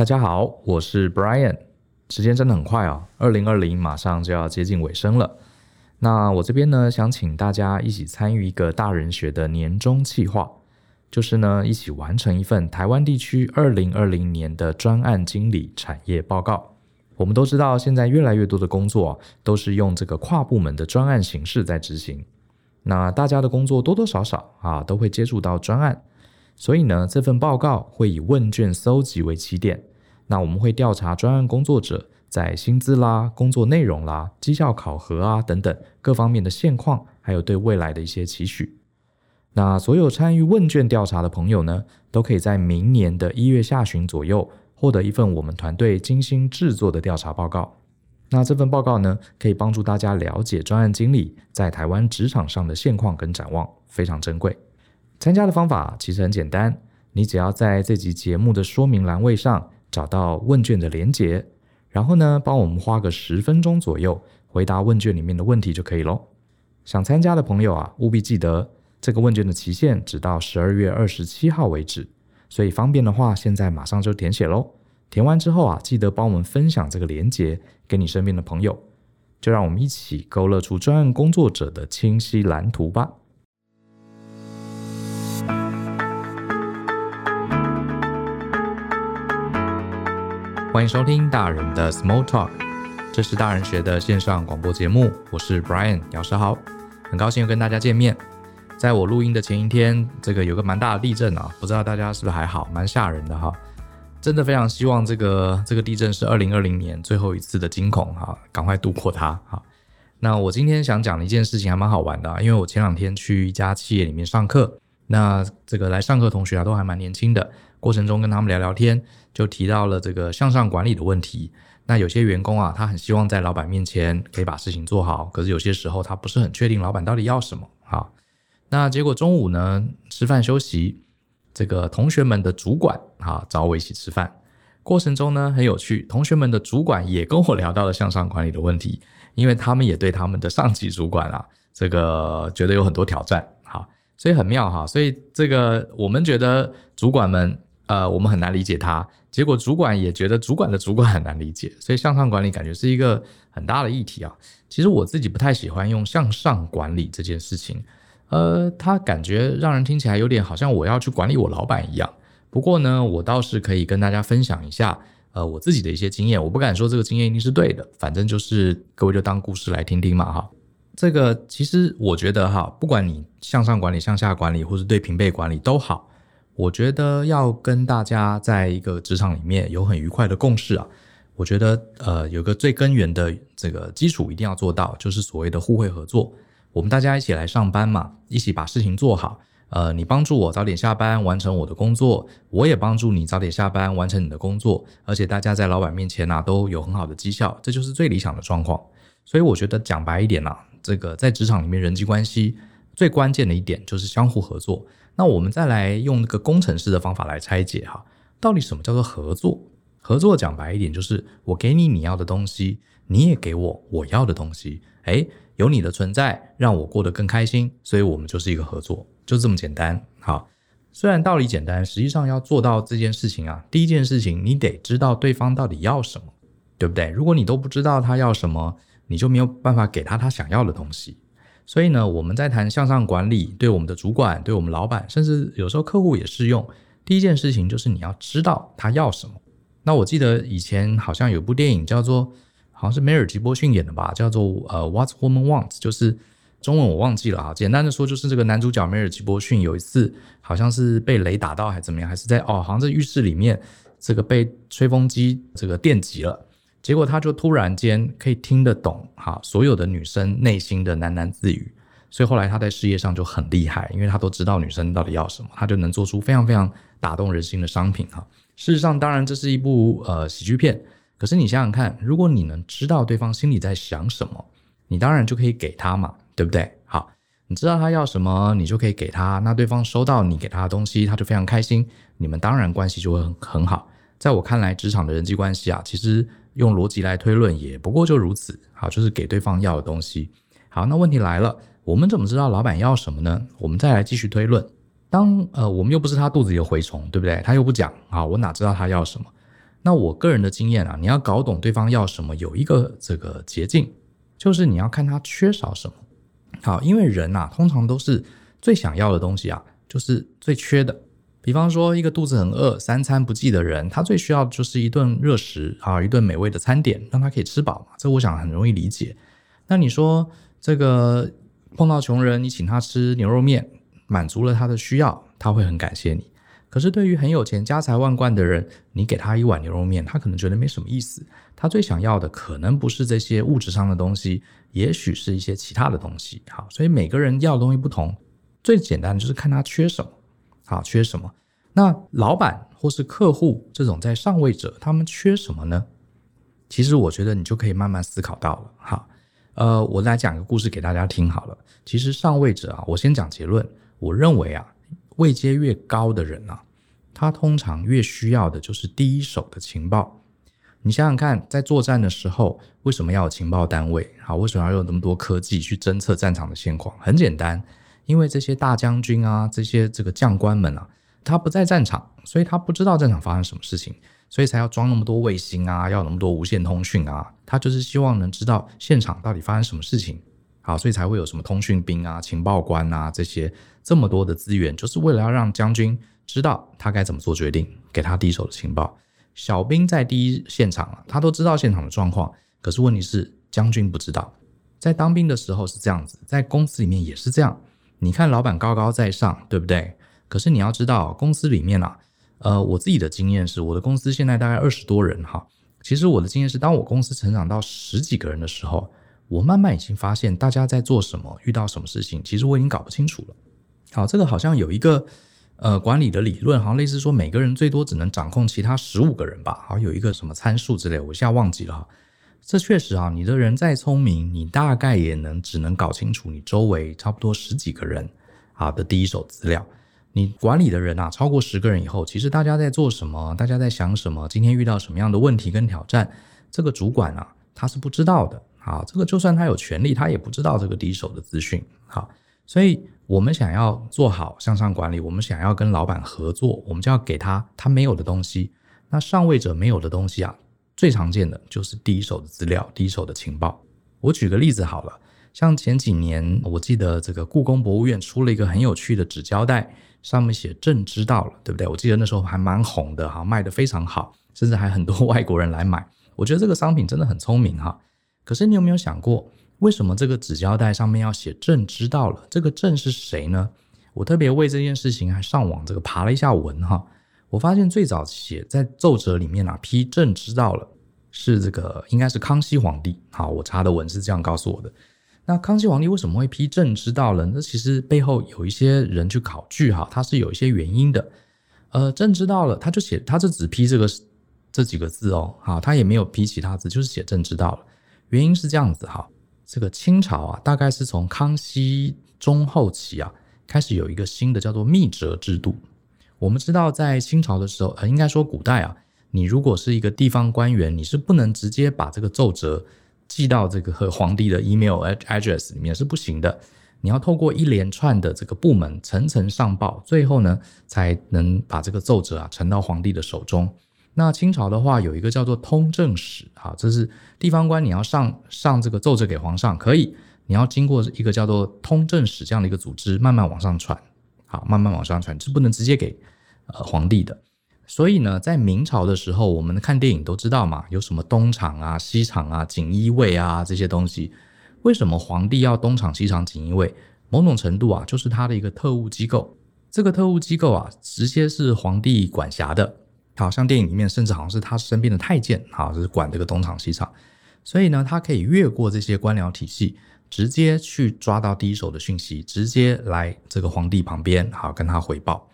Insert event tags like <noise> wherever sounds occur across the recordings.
大家好，我是 Brian。时间真的很快啊，二零二零马上就要接近尾声了。那我这边呢，想请大家一起参与一个大人学的年终计划，就是呢，一起完成一份台湾地区二零二零年的专案经理产业报告。我们都知道，现在越来越多的工作都是用这个跨部门的专案形式在执行。那大家的工作多多少少啊，都会接触到专案。所以呢，这份报告会以问卷搜集为起点。那我们会调查专案工作者在薪资啦、工作内容啦、绩效考核啊等等各方面的现况，还有对未来的一些期许。那所有参与问卷调查的朋友呢，都可以在明年的一月下旬左右获得一份我们团队精心制作的调查报告。那这份报告呢，可以帮助大家了解专案经理在台湾职场上的现况跟展望，非常珍贵。参加的方法其实很简单，你只要在这集节目的说明栏位上。找到问卷的连接，然后呢，帮我们花个十分钟左右回答问卷里面的问题就可以喽。想参加的朋友啊，务必记得这个问卷的期限只到十二月二十七号为止，所以方便的话，现在马上就填写喽。填完之后啊，记得帮我们分享这个连接给你身边的朋友，就让我们一起勾勒出专案工作者的清晰蓝图吧。欢迎收听大人的 Small Talk，这是大人学的线上广播节目。我是 Brian 姚诗豪，很高兴又跟大家见面。在我录音的前一天，这个有个蛮大的地震啊，不知道大家是不是还好？蛮吓人的哈，真的非常希望这个这个地震是二零二零年最后一次的惊恐哈，赶快度过它哈。那我今天想讲的一件事情还蛮好玩的，因为我前两天去一家企业里面上课，那这个来上课同学啊都还蛮年轻的。过程中跟他们聊聊天，就提到了这个向上管理的问题。那有些员工啊，他很希望在老板面前可以把事情做好，可是有些时候他不是很确定老板到底要什么。好，那结果中午呢，吃饭休息，这个同学们的主管啊找我一起吃饭。过程中呢很有趣，同学们的主管也跟我聊到了向上管理的问题，因为他们也对他们的上级主管啊，这个觉得有很多挑战。好，所以很妙哈。所以这个我们觉得主管们。呃，我们很难理解他，结果主管也觉得主管的主管很难理解，所以向上管理感觉是一个很大的议题啊。其实我自己不太喜欢用向上管理这件事情，呃，他感觉让人听起来有点好像我要去管理我老板一样。不过呢，我倒是可以跟大家分享一下，呃，我自己的一些经验。我不敢说这个经验一定是对的，反正就是各位就当故事来听听嘛，哈。这个其实我觉得哈，不管你向上管理、向下管理，或是对平辈管理都好。我觉得要跟大家在一个职场里面有很愉快的共识啊，我觉得呃有个最根源的这个基础一定要做到，就是所谓的互惠合作。我们大家一起来上班嘛，一起把事情做好。呃，你帮助我早点下班完成我的工作，我也帮助你早点下班完成你的工作，而且大家在老板面前啊都有很好的绩效，这就是最理想的状况。所以我觉得讲白一点啊，这个在职场里面人际关系最关键的一点就是相互合作。那我们再来用那个工程师的方法来拆解哈，到底什么叫做合作？合作讲白一点，就是我给你你要的东西，你也给我我要的东西。诶，有你的存在，让我过得更开心，所以我们就是一个合作，就这么简单。好，虽然道理简单，实际上要做到这件事情啊，第一件事情你得知道对方到底要什么，对不对？如果你都不知道他要什么，你就没有办法给他他想要的东西。所以呢，我们在谈向上管理，对我们的主管、对我们老板，甚至有时候客户也适用。第一件事情就是你要知道他要什么。那我记得以前好像有部电影叫做，好像是梅尔吉波逊演的吧，叫做呃《What Woman Wants》，就是中文我忘记了啊。简单的说，就是这个男主角梅尔吉波逊有一次好像是被雷打到还怎么样，还是在哦，好像在浴室里面这个被吹风机这个电击了。结果他就突然间可以听得懂哈，所有的女生内心的喃喃自语，所以后来他在事业上就很厉害，因为他都知道女生到底要什么，他就能做出非常非常打动人心的商品哈。事实上，当然这是一部呃喜剧片，可是你想想看，如果你能知道对方心里在想什么，你当然就可以给他嘛，对不对？好，你知道他要什么，你就可以给他，那对方收到你给他的东西，他就非常开心，你们当然关系就会很很好。在我看来，职场的人际关系啊，其实。用逻辑来推论，也不过就如此。好，就是给对方要的东西。好，那问题来了，我们怎么知道老板要什么呢？我们再来继续推论。当呃，我们又不是他肚子里的蛔虫，对不对？他又不讲，好，我哪知道他要什么？那我个人的经验啊，你要搞懂对方要什么，有一个这个捷径，就是你要看他缺少什么。好，因为人呐，通常都是最想要的东西啊，就是最缺的。比方说，一个肚子很饿、三餐不继的人，他最需要就是一顿热食啊，一顿美味的餐点，让他可以吃饱嘛。这我想很容易理解。那你说这个碰到穷人，你请他吃牛肉面，满足了他的需要，他会很感谢你。可是对于很有钱、家财万贯的人，你给他一碗牛肉面，他可能觉得没什么意思。他最想要的可能不是这些物质上的东西，也许是一些其他的东西。好，所以每个人要的东西不同，最简单就是看他缺什么。好，缺什么？那老板或是客户这种在上位者，他们缺什么呢？其实我觉得你就可以慢慢思考到了。哈，呃，我来讲个故事给大家听好了。其实上位者啊，我先讲结论。我认为啊，位阶越高的人啊，他通常越需要的就是第一手的情报。你想想看，在作战的时候，为什么要有情报单位？好，为什么要有那么多科技去侦测战场的现况？很简单。因为这些大将军啊，这些这个将官们啊，他不在战场，所以他不知道战场发生什么事情，所以才要装那么多卫星啊，要那么多无线通讯啊，他就是希望能知道现场到底发生什么事情，好，所以才会有什么通讯兵啊、情报官啊这些这么多的资源，就是为了要让将军知道他该怎么做决定，给他第一手的情报。小兵在第一现场啊，他都知道现场的状况，可是问题是将军不知道。在当兵的时候是这样子，在公司里面也是这样。你看老板高高在上，对不对？可是你要知道，公司里面啊，呃，我自己的经验是，我的公司现在大概二十多人哈。其实我的经验是，当我公司成长到十几个人的时候，我慢慢已经发现大家在做什么，遇到什么事情，其实我已经搞不清楚了。好，这个好像有一个呃管理的理论，好像类似说每个人最多只能掌控其他十五个人吧，好，有一个什么参数之类，我一下忘记了哈。这确实啊，你的人再聪明，你大概也能只能搞清楚你周围差不多十几个人啊的第一手资料。你管理的人啊，超过十个人以后，其实大家在做什么，大家在想什么，今天遇到什么样的问题跟挑战，这个主管啊，他是不知道的。啊，这个就算他有权利，他也不知道这个第一手的资讯。好，所以我们想要做好向上管理，我们想要跟老板合作，我们就要给他他没有的东西，那上位者没有的东西啊。最常见的就是第一手的资料，第一手的情报。我举个例子好了，像前几年，我记得这个故宫博物院出了一个很有趣的纸胶带，上面写“朕知道了”，对不对？我记得那时候还蛮红的哈，卖得非常好，甚至还很多 <laughs> 外国人来买。我觉得这个商品真的很聪明哈。可是你有没有想过，为什么这个纸胶带上面要写“朕知道了”？这个“朕”是谁呢？我特别为这件事情还上网这个爬了一下文哈。我发现最早写在奏折里面啊，批朕知道了，是这个应该是康熙皇帝。好，我查的文是这样告诉我的。那康熙皇帝为什么会批朕知道了？那其实背后有一些人去考据哈，他是有一些原因的。呃，朕知道了，他就写，他就只批这个这几个字哦，好，他也没有批其他字，就是写朕知道了。原因是这样子哈，这个清朝啊，大概是从康熙中后期啊，开始有一个新的叫做密折制度。我们知道，在清朝的时候，呃，应该说古代啊，你如果是一个地方官员，你是不能直接把这个奏折寄到这个和 <laughs> 皇帝的 email address 里面是不行的。你要透过一连串的这个部门层层上报，最后呢，才能把这个奏折啊呈到皇帝的手中。那清朝的话，有一个叫做通政使啊，这是地方官你要上上这个奏折给皇上，可以，你要经过一个叫做通政使这样的一个组织，慢慢往上传。好，慢慢往上传，是不能直接给呃皇帝的。所以呢，在明朝的时候，我们看电影都知道嘛，有什么东厂啊、西厂啊、锦衣卫啊这些东西。为什么皇帝要东厂、西厂、锦衣卫？某种程度啊，就是他的一个特务机构。这个特务机构啊，直接是皇帝管辖的。好像电影里面，甚至好像是他身边的太监，好，就是管这个东厂、西厂。所以呢，他可以越过这些官僚体系。直接去抓到第一手的讯息，直接来这个皇帝旁边，好跟他回报。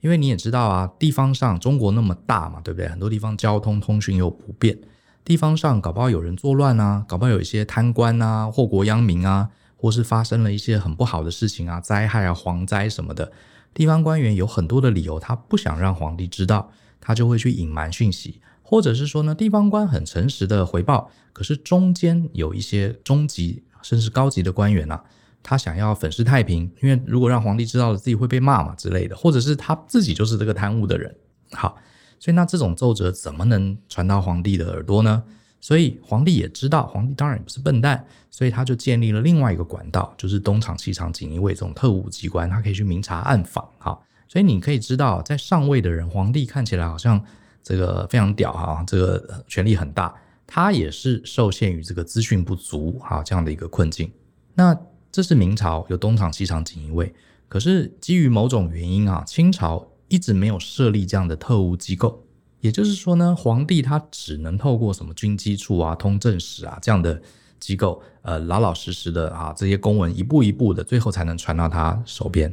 因为你也知道啊，地方上中国那么大嘛，对不对？很多地方交通通讯又不便，地方上搞不好有人作乱啊，搞不好有一些贪官啊，祸国殃民啊，或是发生了一些很不好的事情啊，灾害啊，蝗灾什么的。地方官员有很多的理由，他不想让皇帝知道，他就会去隐瞒讯息，或者是说呢，地方官很诚实的回报，可是中间有一些中级。甚至高级的官员呐、啊，他想要粉饰太平，因为如果让皇帝知道了，自己会被骂嘛之类的，或者是他自己就是这个贪污的人。好，所以那这种奏折怎么能传到皇帝的耳朵呢？所以皇帝也知道，皇帝当然也不是笨蛋，所以他就建立了另外一个管道，就是东厂、西厂、锦衣卫这种特务机关，他可以去明察暗访。哈，所以你可以知道，在上位的人，皇帝看起来好像这个非常屌哈，这个权力很大，他也是受限于这个资讯不足哈这样的一个困境。那这是明朝有东厂、西厂、锦衣卫，可是基于某种原因啊，清朝一直没有设立这样的特务机构。也就是说呢，皇帝他只能透过什么军机处啊、通政使啊这样的机构，呃，老老实实的啊，这些公文一步一步的，最后才能传到他手边。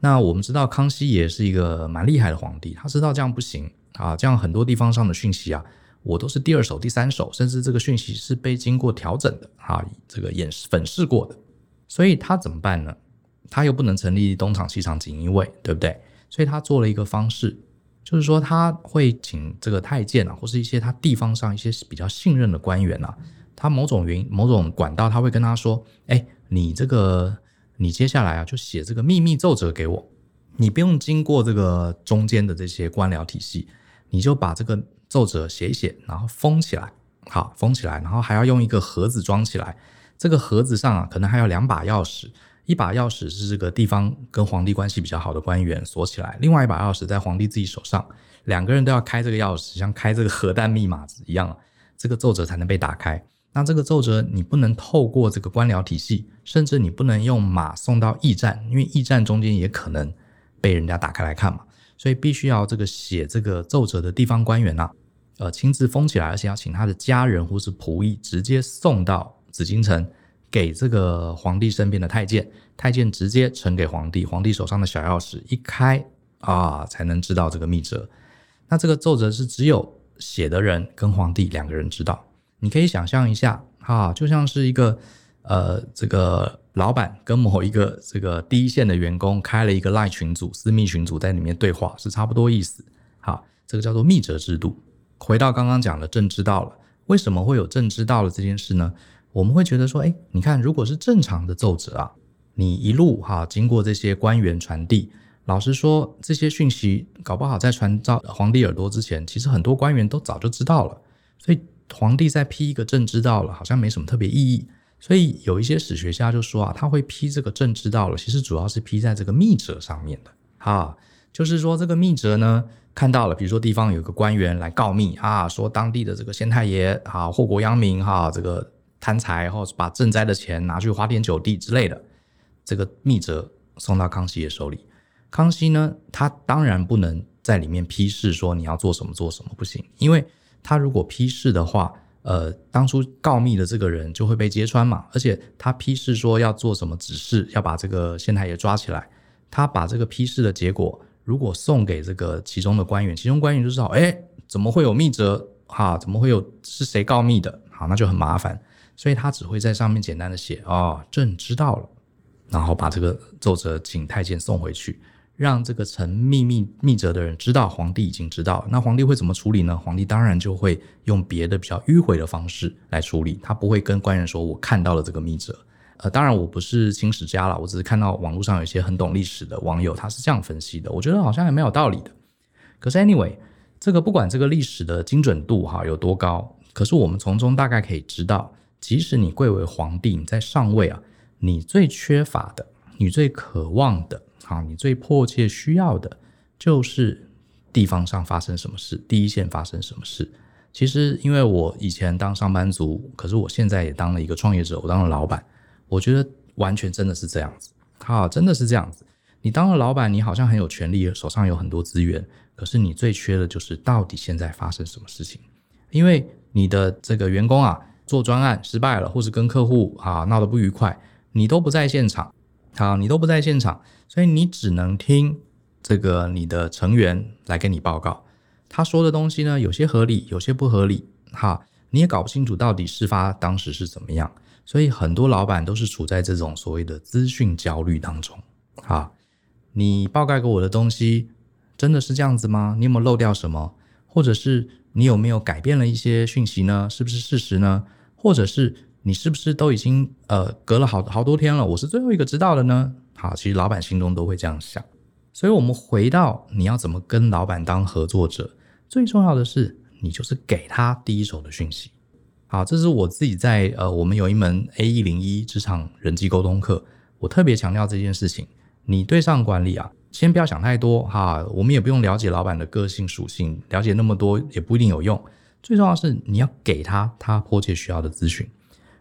那我们知道康熙也是一个蛮厉害的皇帝，他知道这样不行啊，这样很多地方上的讯息啊，我都是第二手、第三手，甚至这个讯息是被经过调整的啊，这个演粉饰过的，所以他怎么办呢？他又不能成立东厂、西厂、锦衣卫，对不对？所以他做了一个方式。就是说，他会请这个太监啊，或是一些他地方上一些比较信任的官员啊，他某种原因、某种管道，他会跟他说：“哎，你这个，你接下来啊，就写这个秘密奏折给我，你不用经过这个中间的这些官僚体系，你就把这个奏折写一写，然后封起来，好，封起来，然后还要用一个盒子装起来，这个盒子上啊，可能还有两把钥匙。”一把钥匙是这个地方跟皇帝关系比较好的官员锁起来，另外一把钥匙在皇帝自己手上，两个人都要开这个钥匙，像开这个核弹密码一样，这个奏折才能被打开。那这个奏折你不能透过这个官僚体系，甚至你不能用马送到驿站，因为驿站中间也可能被人家打开来看嘛，所以必须要这个写这个奏折的地方官员呐，呃，亲自封起来，而且要请他的家人或是仆役直接送到紫禁城。给这个皇帝身边的太监，太监直接呈给皇帝，皇帝手上的小钥匙一开啊，才能知道这个密折。那这个奏折是只有写的人跟皇帝两个人知道。你可以想象一下，啊，就像是一个呃，这个老板跟某一个这个第一线的员工开了一个 LINE 群组、私密群组，在里面对话是差不多意思。好，这个叫做密折制度。回到刚刚讲的朕知道了，为什么会有朕知道了这件事呢？我们会觉得说，哎，你看，如果是正常的奏折啊，你一路哈经过这些官员传递，老实说，这些讯息搞不好在传到皇帝耳朵之前，其实很多官员都早就知道了。所以皇帝在批一个朕知道了，好像没什么特别意义。所以有一些史学家就说啊，他会批这个朕知道了，其实主要是批在这个密折上面的。哈，就是说这个密折呢，看到了，比如说地方有个官员来告密啊，说当地的这个县太爷啊，祸国殃民哈，这个。贪财，或者把赈灾的钱拿去花天酒地之类的，这个密折送到康熙的手里。康熙呢，他当然不能在里面批示说你要做什么做什么，不行，因为他如果批示的话，呃，当初告密的这个人就会被揭穿嘛。而且他批示说要做什么指示，要把这个县太爷抓起来，他把这个批示的结果如果送给这个其中的官员，其中官员就知道，哎，怎么会有密折？哈，怎么会有是谁告密的？好，那就很麻烦。所以他只会在上面简单的写哦，朕知道了，然后把这个奏折请太监送回去，让这个呈秘密密折的人知道皇帝已经知道。那皇帝会怎么处理呢？皇帝当然就会用别的比较迂回的方式来处理，他不会跟官员说我看到了这个密折。呃，当然我不是清史家了，我只是看到网络上有一些很懂历史的网友他是这样分析的，我觉得好像还蛮有道理的。可是 anyway，这个不管这个历史的精准度哈有多高，可是我们从中大概可以知道。即使你贵为皇帝，你在上位啊，你最缺乏的，你最渴望的，啊，你最迫切需要的，就是地方上发生什么事，第一线发生什么事。其实，因为我以前当上班族，可是我现在也当了一个创业者，我当了老板，我觉得完全真的是这样子，啊，真的是这样子。你当了老板，你好像很有权力，手上有很多资源，可是你最缺的就是到底现在发生什么事情，因为你的这个员工啊。做专案失败了，或是跟客户啊闹得不愉快，你都不在现场，好，你都不在现场，所以你只能听这个你的成员来跟你报告，他说的东西呢，有些合理，有些不合理，哈，你也搞不清楚到底事发当时是怎么样，所以很多老板都是处在这种所谓的资讯焦虑当中，哈，你报告给我的东西真的是这样子吗？你有没有漏掉什么？或者是你有没有改变了一些讯息呢？是不是事实呢？或者是你是不是都已经呃隔了好好多天了？我是最后一个知道的呢？好，其实老板心中都会这样想。所以，我们回到你要怎么跟老板当合作者，最重要的是，你就是给他第一手的讯息。好，这是我自己在呃，我们有一门 A 一零一职场人际沟通课，我特别强调这件事情。你对上管理啊，先不要想太多哈，我们也不用了解老板的个性属性，了解那么多也不一定有用。最重要是你要给他他迫切需要的资讯。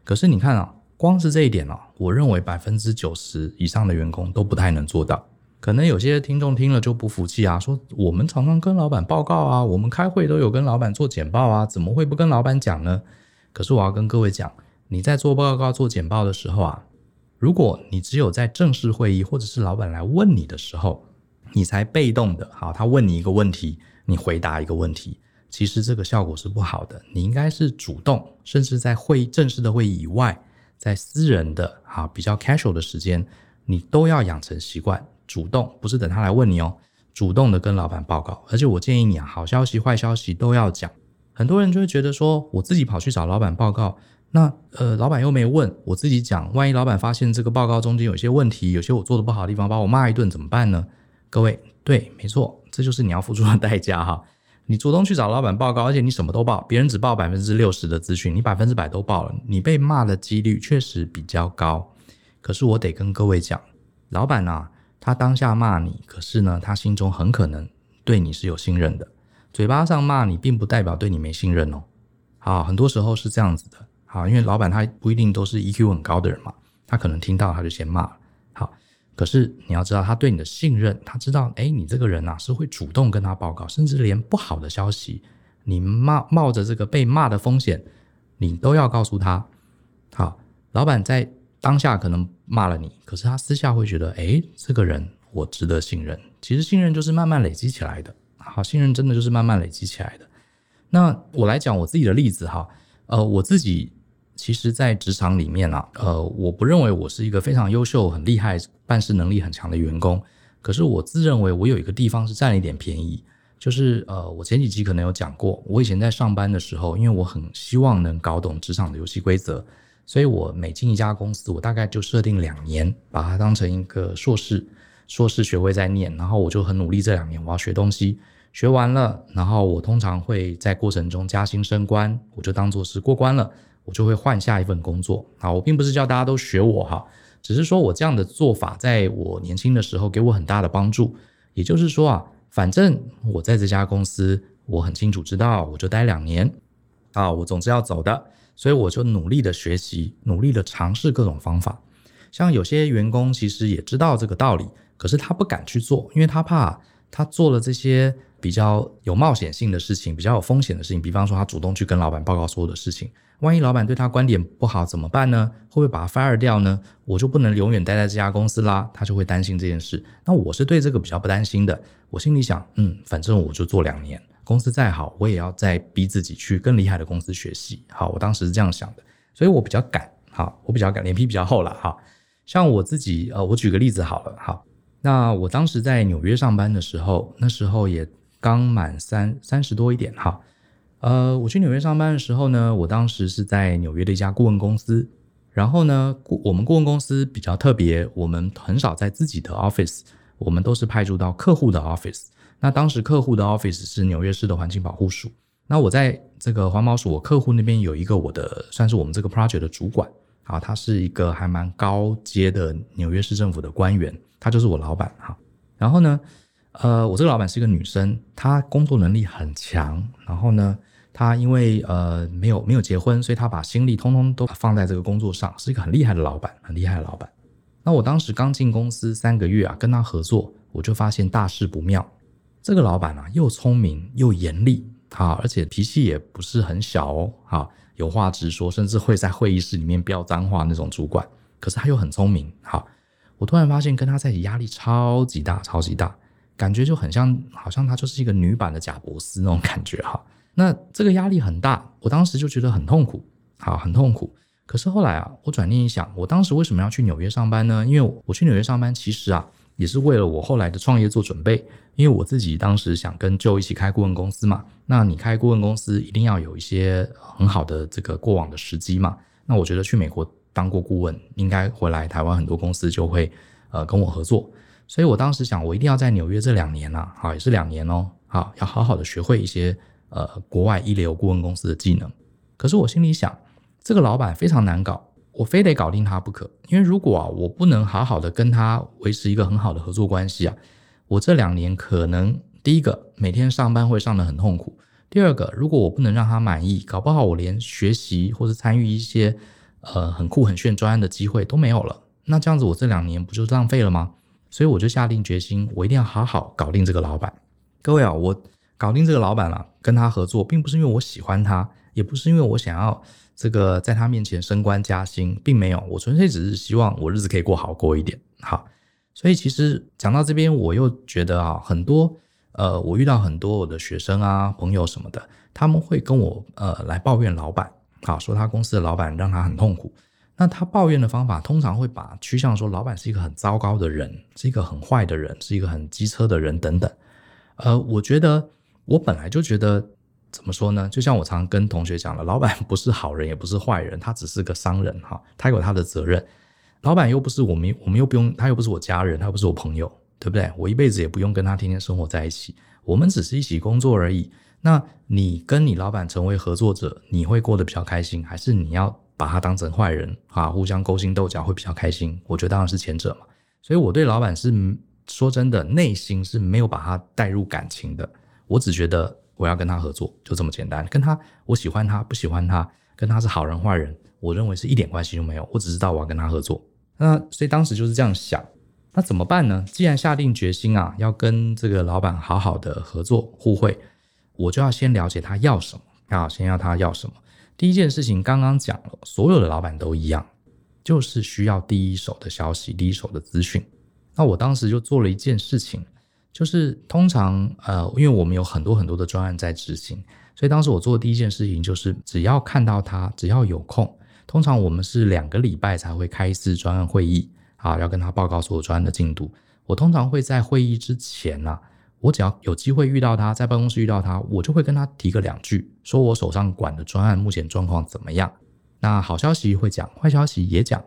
可是你看啊，光是这一点啊，我认为百分之九十以上的员工都不太能做到。可能有些听众听了就不服气啊，说我们常常跟老板报告啊，我们开会都有跟老板做简报啊，怎么会不跟老板讲呢？可是我要跟各位讲，你在做报告、做简报的时候啊，如果你只有在正式会议或者是老板来问你的时候，你才被动的，好，他问你一个问题，你回答一个问题，其实这个效果是不好的。你应该是主动，甚至在会议正式的会议以外，在私人的啊比较 casual 的时间，你都要养成习惯，主动，不是等他来问你哦，主动的跟老板报告。而且我建议你啊，好消息、坏消息都要讲。很多人就会觉得说，我自己跑去找老板报告，那呃，老板又没问，我自己讲，万一老板发现这个报告中间有些问题，有些我做的不好的地方，把我骂一顿怎么办呢？各位，对，没错，这就是你要付出的代价哈。你主动去找老板报告，而且你什么都报，别人只报百分之六十的资讯，你百分之百都报了，你被骂的几率确实比较高。可是我得跟各位讲，老板呐、啊，他当下骂你，可是呢，他心中很可能对你是有信任的。嘴巴上骂你，并不代表对你没信任哦。好，很多时候是这样子的。好，因为老板他不一定都是 EQ 很高的人嘛，他可能听到他就先骂。好，可是你要知道，他对你的信任，他知道，诶，你这个人呐、啊、是会主动跟他报告，甚至连不好的消息，你冒冒着这个被骂的风险，你都要告诉他。好，老板在当下可能骂了你，可是他私下会觉得，诶，这个人我值得信任。其实信任就是慢慢累积起来的。好，信任真的就是慢慢累积起来的。那我来讲我自己的例子哈，呃，我自己其实，在职场里面啊，呃，我不认为我是一个非常优秀、很厉害、办事能力很强的员工。可是我自认为我有一个地方是占了一点便宜，就是呃，我前几集可能有讲过，我以前在上班的时候，因为我很希望能搞懂职场的游戏规则，所以我每进一家公司，我大概就设定两年，把它当成一个硕士，硕士学位在念，然后我就很努力，这两年我要学东西。学完了，然后我通常会在过程中加薪升官，我就当做是过关了，我就会换下一份工作。啊，我并不是叫大家都学我哈，只是说我这样的做法在我年轻的时候给我很大的帮助。也就是说啊，反正我在这家公司，我很清楚知道，我就待两年，啊，我总是要走的，所以我就努力的学习，努力的尝试各种方法。像有些员工其实也知道这个道理，可是他不敢去做，因为他怕他做了这些。比较有冒险性的事情，比较有风险的事情，比方说他主动去跟老板报告所有的事情，万一老板对他观点不好怎么办呢？会不会把他 fire 掉呢？我就不能永远待在这家公司啦，他就会担心这件事。那我是对这个比较不担心的，我心里想，嗯，反正我就做两年，公司再好，我也要再逼自己去更厉害的公司学习。好，我当时是这样想的，所以我比较敢，好，我比较敢，脸皮比较厚了。好，像我自己，呃，我举个例子好了，好，那我当时在纽约上班的时候，那时候也。刚满三三十多一点哈，呃，我去纽约上班的时候呢，我当时是在纽约的一家顾问公司，然后呢，顾我们顾问公司比较特别，我们很少在自己的 office，我们都是派驻到客户的 office。那当时客户的 office 是纽约市的环境保护署，那我在这个环保署，我客户那边有一个我的算是我们这个 project 的主管啊，他是一个还蛮高阶的纽约市政府的官员，他就是我老板哈，然后呢。呃，我这个老板是一个女生，她工作能力很强。然后呢，他因为呃没有没有结婚，所以他把心力通通都放在这个工作上，是一个很厉害的老板，很厉害的老板。那我当时刚进公司三个月啊，跟他合作，我就发现大事不妙。这个老板啊，又聪明又严厉啊，而且脾气也不是很小哦，啊，有话直说，甚至会在会议室里面飙脏话那种主管。可是他又很聪明，好，我突然发现跟他在一起压力超级大，超级大。感觉就很像，好像他就是一个女版的贾伯斯那种感觉哈。那这个压力很大，我当时就觉得很痛苦，好，很痛苦。可是后来啊，我转念一想，我当时为什么要去纽约上班呢？因为我去纽约上班，其实啊，也是为了我后来的创业做准备。因为我自己当时想跟 Joe 一起开顾问公司嘛。那你开顾问公司，一定要有一些很好的这个过往的时机嘛。那我觉得去美国当过顾问，应该回来台湾很多公司就会呃跟我合作。所以我当时想，我一定要在纽约这两年呐，好，也是两年哦，好，要好好的学会一些呃国外一流顾问公司的技能。可是我心里想，这个老板非常难搞，我非得搞定他不可。因为如果啊，我不能好好的跟他维持一个很好的合作关系啊，我这两年可能第一个每天上班会上得很痛苦，第二个，如果我不能让他满意，搞不好我连学习或是参与一些呃很酷很炫专案的机会都没有了。那这样子我这两年不就浪费了吗？所以我就下定决心，我一定要好好搞定这个老板。各位啊，我搞定这个老板了，跟他合作，并不是因为我喜欢他，也不是因为我想要这个在他面前升官加薪，并没有，我纯粹只是希望我日子可以过好过一点。好，所以其实讲到这边，我又觉得啊，很多呃，我遇到很多我的学生啊、朋友什么的，他们会跟我呃来抱怨老板，好，说他公司的老板让他很痛苦。那他抱怨的方法通常会把趋向说，老板是一个很糟糕的人，是一个很坏的人，是一个很机车的人等等。呃，我觉得我本来就觉得怎么说呢？就像我常跟同学讲了，老板不是好人，也不是坏人，他只是个商人哈，他有他的责任。老板又不是我们，我们又不用，他又不是我家人，他又不是我朋友，对不对？我一辈子也不用跟他天天生活在一起，我们只是一起工作而已。那你跟你老板成为合作者，你会过得比较开心，还是你要？把他当成坏人啊，互相勾心斗角会比较开心。我觉得当然是前者嘛。所以我对老板是说真的，内心是没有把他带入感情的。我只觉得我要跟他合作，就这么简单。跟他，我喜欢他，不喜欢他，跟他是好人坏人，我认为是一点关系都没有。我只知道我要跟他合作。那所以当时就是这样想。那怎么办呢？既然下定决心啊，要跟这个老板好好的合作互惠，我就要先了解他要什么啊，先要他要什么。第一件事情刚刚讲了，所有的老板都一样，就是需要第一手的消息、第一手的资讯。那我当时就做了一件事情，就是通常呃，因为我们有很多很多的专案在执行，所以当时我做的第一件事情就是，只要看到他，只要有空，通常我们是两个礼拜才会开一次专案会议啊，要跟他报告所有专案的进度。我通常会在会议之前呢、我只要有机会遇到他，在办公室遇到他，我就会跟他提个两句，说我手上管的专案目前状况怎么样。那好消息会讲，坏消息也讲。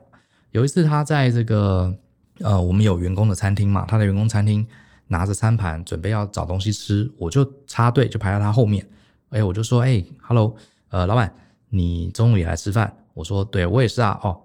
有一次他在这个呃，我们有员工的餐厅嘛，他的员工餐厅拿着餐盘准备要找东西吃，我就插队就排在他后面。哎，我就说，哎，Hello，呃，老板，你中午也来吃饭？我说，对，我也是啊。哦，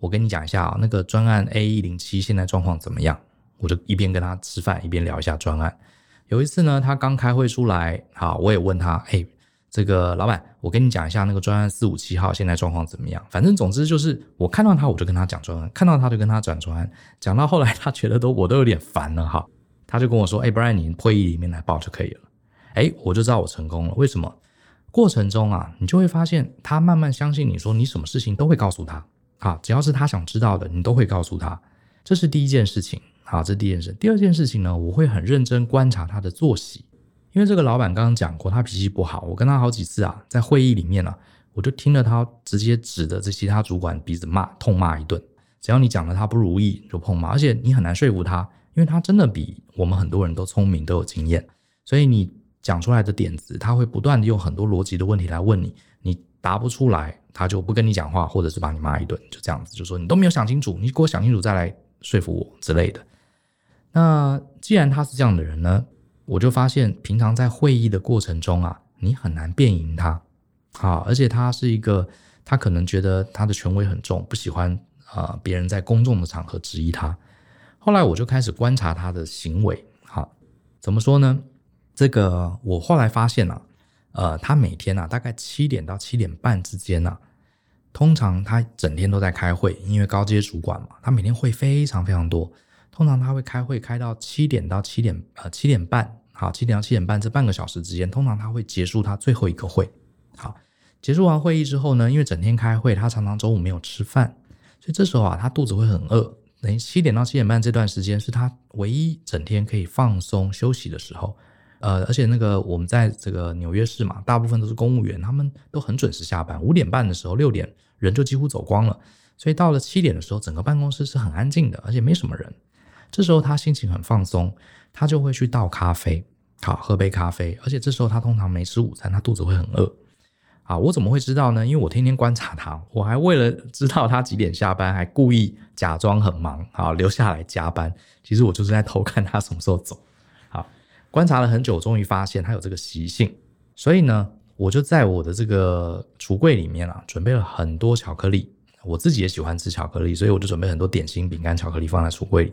我跟你讲一下啊，那个专案 A 一零七现在状况怎么样？我就一边跟他吃饭，一边聊一下专案。有一次呢，他刚开会出来，好，我也问他，哎，这个老板，我跟你讲一下那个专案四五七号现在状况怎么样？反正总之就是，我看到他我就跟他讲专案，看到他就跟他转专案，讲到后来他觉得都我都有点烦了哈，他就跟我说，哎，Brian，你会议里面来报就可以了。哎，我就知道我成功了，为什么？过程中啊，你就会发现他慢慢相信你说你什么事情都会告诉他，啊，只要是他想知道的，你都会告诉他，这是第一件事情。啊，这是第一件事。第二件事情呢，我会很认真观察他的作息，因为这个老板刚刚讲过，他脾气不好。我跟他好几次啊，在会议里面啊，我就听了他直接指着这其他主管鼻子骂，痛骂一顿。只要你讲了他不如意，就痛骂，而且你很难说服他，因为他真的比我们很多人都聪明，都有经验。所以你讲出来的点子，他会不断的用很多逻辑的问题来问你，你答不出来，他就不跟你讲话，或者是把你骂一顿，就这样子，就说你都没有想清楚，你给我想清楚再来说服我之类的。那既然他是这样的人呢，我就发现平常在会议的过程中啊，你很难辩赢他，啊，而且他是一个，他可能觉得他的权威很重，不喜欢啊、别人在公众的场合质疑他。后来我就开始观察他的行为，好，怎么说呢？这个我后来发现啊，呃，他每天啊大概七点到七点半之间啊，通常他整天都在开会，因为高阶主管嘛，他每天会非常非常多。通常他会开会开到七点到七点呃七点半，好，七点到七点半这半个小时之间，通常他会结束他最后一个会。好，结束完会议之后呢，因为整天开会，他常常中午没有吃饭，所以这时候啊，他肚子会很饿。等于七点到七点半这段时间是他唯一整天可以放松休息的时候。呃，而且那个我们在这个纽约市嘛，大部分都是公务员，他们都很准时下班，五点半的时候，六点人就几乎走光了，所以到了七点的时候，整个办公室是很安静的，而且没什么人。这时候他心情很放松，他就会去倒咖啡，好，喝杯咖啡。而且这时候他通常没吃午餐，他肚子会很饿。啊，我怎么会知道呢？因为我天天观察他，我还为了知道他几点下班，还故意假装很忙，好，留下来加班。其实我就是在偷看他什么时候走。好，观察了很久，终于发现他有这个习性，所以呢，我就在我的这个橱柜里面啊，准备了很多巧克力。我自己也喜欢吃巧克力，所以我就准备很多点心、饼干、巧克力放在橱柜里。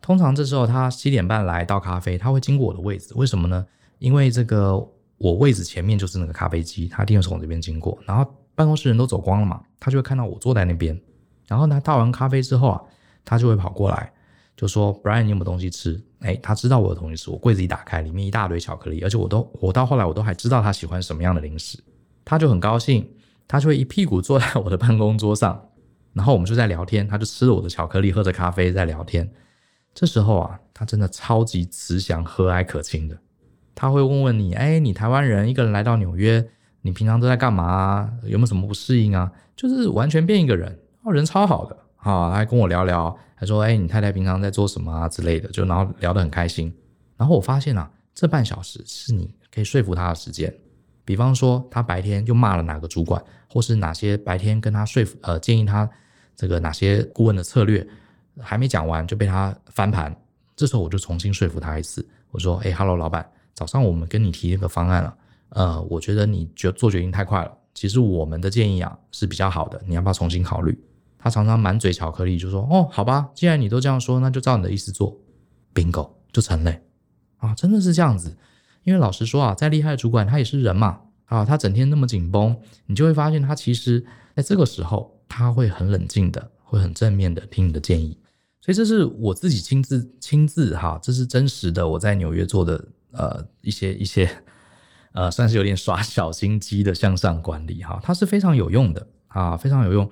通常这时候他七点半来倒咖啡，他会经过我的位置，为什么呢？因为这个我位置前面就是那个咖啡机，他一定会从这边经过。然后办公室人都走光了嘛，他就会看到我坐在那边。然后他倒完咖啡之后啊，他就会跑过来。就说 Brian，你有没有东西吃？哎，他知道我的东西吃。我柜子一打开，里面一大堆巧克力，而且我都我到后来我都还知道他喜欢什么样的零食。他就很高兴，他就会一屁股坐在我的办公桌上，然后我们就在聊天。他就吃着我的巧克力，喝着咖啡在聊天。这时候啊，他真的超级慈祥、和蔼可亲的。他会问问你，哎，你台湾人一个人来到纽约，你平常都在干嘛？有没有什么不适应啊？就是完全变一个人，哦，人超好的。好，他还跟我聊聊，还说：“哎，你太太平常在做什么啊之类的？”就然后聊得很开心。然后我发现啊，这半小时是你可以说服他的时间。比方说，他白天又骂了哪个主管，或是哪些白天跟他说服呃建议他这个哪些顾问的策略还没讲完就被他翻盘。这时候我就重新说服他一次，我说：“哎哈喽，老板，早上我们跟你提那个方案了，呃，我觉得你决做决定太快了。其实我们的建议啊是比较好的，你要不要重新考虑？”他常常满嘴巧克力，就说：“哦，好吧，既然你都这样说，那就照你的意思做，bingo 就成了啊！真的是这样子。因为老实说啊，再厉害的主管他也是人嘛啊，他整天那么紧绷，你就会发现他其实在这个时候他会很冷静的，会很正面的听你的建议。所以这是我自己亲自亲自哈，这是真实的我在纽约做的呃一些一些呃算是有点耍小心机的向上管理哈，它是非常有用的啊，非常有用。”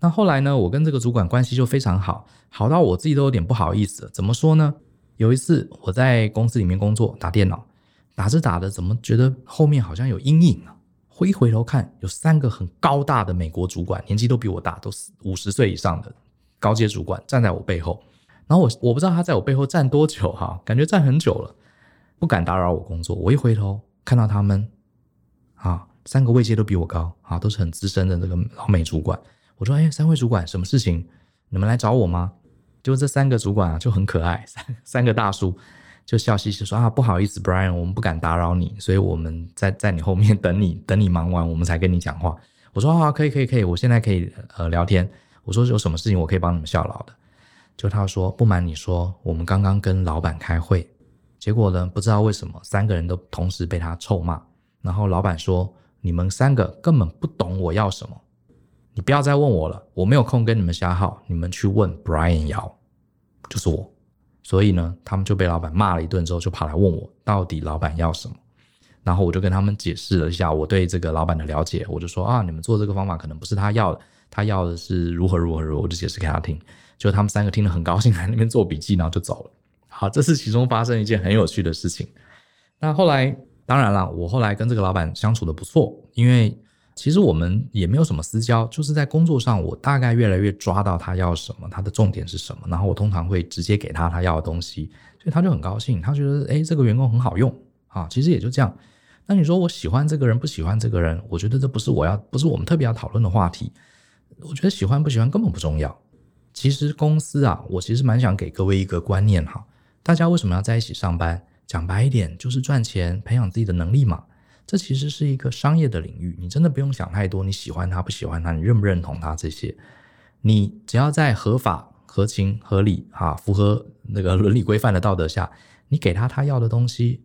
那后来呢，我跟这个主管关系就非常好，好到我自己都有点不好意思。怎么说呢？有一次我在公司里面工作，打电脑，打着打着，怎么觉得后面好像有阴影啊？回一回头看，有三个很高大的美国主管，年纪都比我大，都是五十岁以上的高阶主管站在我背后。然后我我不知道他在我背后站多久哈，感觉站很久了，不敢打扰我工作。我一回头看到他们，啊，三个位阶都比我高，啊，都是很资深的这个老美主管。我说：“哎，三位主管，什么事情？你们来找我吗？”就这三个主管啊，就很可爱，三三个大叔就笑嘻嘻说：“啊，不好意思，Brian，我们不敢打扰你，所以我们在在你后面 <laughs> 等你，等你忙完，我们才跟你讲话。”我说：“啊，可以，可以，可以，我现在可以呃聊天。”我说：“有什么事情我可以帮你们效劳的？”就他说：“不瞒你说，我们刚刚跟老板开会，结果呢，不知道为什么三个人都同时被他臭骂，然后老板说：‘你们三个根本不懂我要什么。’”你不要再问我了，我没有空跟你们瞎耗，你们去问 Brian 姚就是我。所以呢，他们就被老板骂了一顿之后，就跑来问我到底老板要什么。然后我就跟他们解释了一下我对这个老板的了解，我就说啊，你们做这个方法可能不是他要的，他要的是如何如何如何，我就解释给他听。就他们三个听了很高兴，在那边做笔记，然后就走了。好，这是其中发生一件很有趣的事情。那后来，当然了，我后来跟这个老板相处得不错，因为。其实我们也没有什么私交，就是在工作上，我大概越来越抓到他要什么，他的重点是什么，然后我通常会直接给他他要的东西，所以他就很高兴，他觉得诶，这个员工很好用啊。其实也就这样。那你说我喜欢这个人，不喜欢这个人，我觉得这不是我要，不是我们特别要讨论的话题。我觉得喜欢不喜欢根本不重要。其实公司啊，我其实蛮想给各位一个观念哈，大家为什么要在一起上班？讲白一点，就是赚钱，培养自己的能力嘛。这其实是一个商业的领域，你真的不用想太多。你喜欢他不喜欢他，你认不认同他这些，你只要在合法、合情、合理啊，符合那个伦理规范的道德下，你给他他要的东西，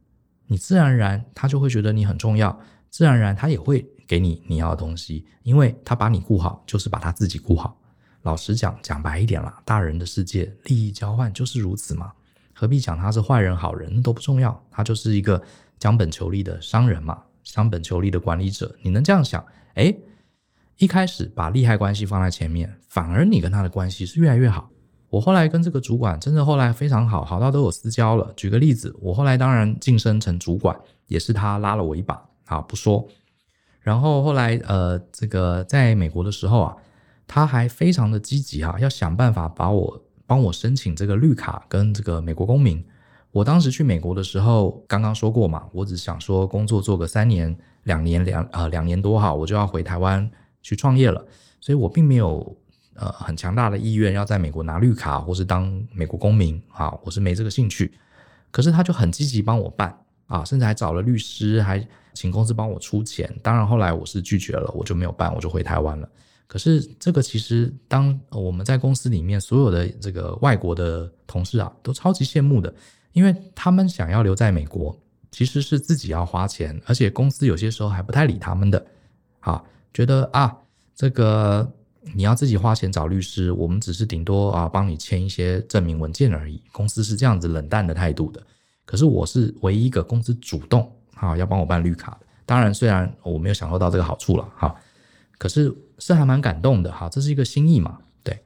你自然而然他就会觉得你很重要，自然而然他也会给你你要的东西，因为他把你顾好，就是把他自己顾好。老实讲，讲白一点啦，大人的世界，利益交换就是如此嘛，何必讲他是坏人好人那都不重要，他就是一个将本求利的商人嘛。将本求利的管理者，你能这样想？诶，一开始把利害关系放在前面，反而你跟他的关系是越来越好。我后来跟这个主管真的后来非常好，好到都有私交了。举个例子，我后来当然晋升成主管，也是他拉了我一把。啊，不说。然后后来呃，这个在美国的时候啊，他还非常的积极哈，要想办法把我帮我申请这个绿卡跟这个美国公民。我当时去美国的时候，刚刚说过嘛，我只想说工作做个三年、两年、两呃两年多哈，我就要回台湾去创业了，所以我并没有呃很强大的意愿要在美国拿绿卡或是当美国公民啊，我是没这个兴趣。可是他就很积极帮我办啊，甚至还找了律师，还请公司帮我出钱。当然后来我是拒绝了，我就没有办，我就回台湾了。可是这个其实，当我们在公司里面所有的这个外国的同事啊，都超级羡慕的，因为他们想要留在美国，其实是自己要花钱，而且公司有些时候还不太理他们的，啊，觉得啊，这个你要自己花钱找律师，我们只是顶多啊帮你签一些证明文件而已，公司是这样子冷淡的态度的。可是我是唯一一个公司主动啊要帮我办绿卡的，当然虽然我没有享受到这个好处了，哈。可是是还蛮感动的哈，这是一个心意嘛，对。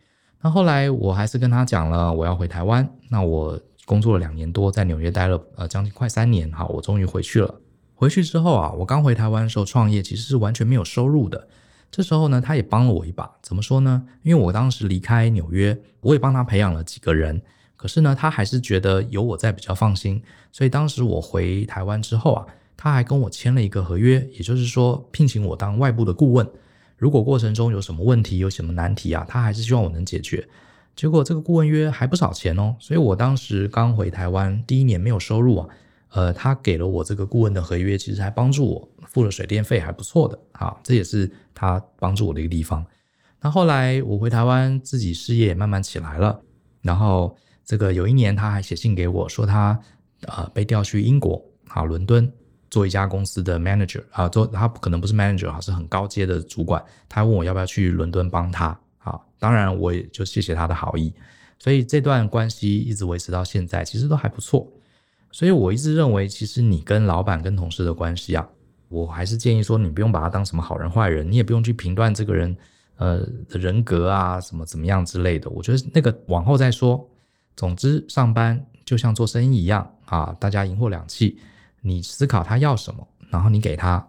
那后来我还是跟他讲了，我要回台湾。那我工作了两年多，在纽约待了呃将近快三年哈，我终于回去了。回去之后啊，我刚回台湾的时候创业，其实是完全没有收入的。这时候呢，他也帮了我一把。怎么说呢？因为我当时离开纽约，我也帮他培养了几个人。可是呢，他还是觉得有我在比较放心。所以当时我回台湾之后啊，他还跟我签了一个合约，也就是说聘请我当外部的顾问。如果过程中有什么问题，有什么难题啊，他还是希望我能解决。结果这个顾问约还不少钱哦，所以我当时刚回台湾第一年没有收入啊，呃，他给了我这个顾问的合约，其实还帮助我付了水电费，还不错的啊，这也是他帮助我的一个地方。那后来我回台湾，自己事业也慢慢起来了，然后这个有一年他还写信给我说他呃被调去英国啊，伦敦。做一家公司的 manager 啊，做他可能不是 manager 啊，是很高阶的主管。他问我要不要去伦敦帮他啊，当然我也就谢谢他的好意。所以这段关系一直维持到现在，其实都还不错。所以我一直认为，其实你跟老板跟同事的关系啊，我还是建议说，你不用把他当什么好人坏人，你也不用去评断这个人呃的人格啊，什么怎么样之类的。我觉得那个往后再说。总之，上班就像做生意一样啊，大家银货两訖。你思考他要什么，然后你给他，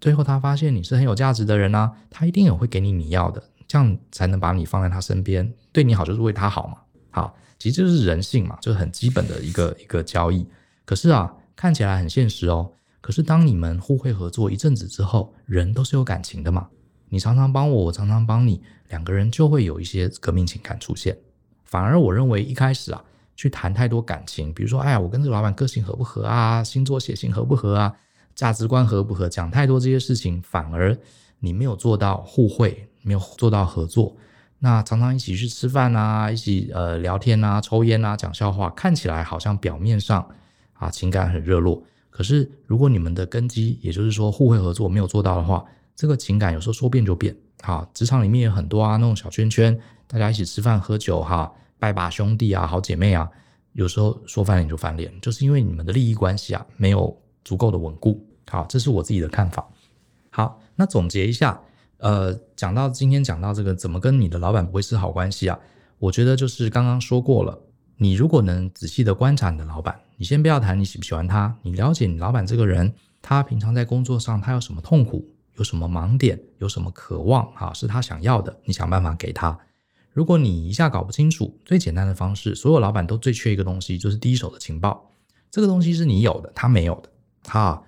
最后他发现你是很有价值的人呢、啊，他一定也会给你你要的，这样才能把你放在他身边，对你好就是为他好嘛。好，其实就是人性嘛，就是很基本的一个一个交易。可是啊，看起来很现实哦。可是当你们互惠合作一阵子之后，人都是有感情的嘛。你常常帮我，我常常帮你，两个人就会有一些革命情感出现。反而我认为一开始啊。去谈太多感情，比如说，哎呀，我跟这个老板个性合不合啊？星座血型合不合啊？价值观合不合？讲太多这些事情，反而你没有做到互惠，没有做到合作。那常常一起去吃饭啊，一起呃聊天啊，抽烟啊，讲笑话，看起来好像表面上啊情感很热络，可是如果你们的根基，也就是说互惠合作没有做到的话，这个情感有时候说变就变。好，职场里面有很多啊那种小圈圈，大家一起吃饭喝酒哈。拜把兄弟啊，好姐妹啊，有时候说翻脸就翻脸，就是因为你们的利益关系啊没有足够的稳固。好，这是我自己的看法。好，那总结一下，呃，讲到今天讲到这个怎么跟你的老板不会是好关系啊？我觉得就是刚刚说过了，你如果能仔细的观察你的老板，你先不要谈你喜不喜欢他，你了解你老板这个人，他平常在工作上他有什么痛苦，有什么盲点，有什么渴望啊，是他想要的，你想办法给他。如果你一下搞不清楚，最简单的方式，所有老板都最缺一个东西，就是第一手的情报。这个东西是你有的，他没有的。哈，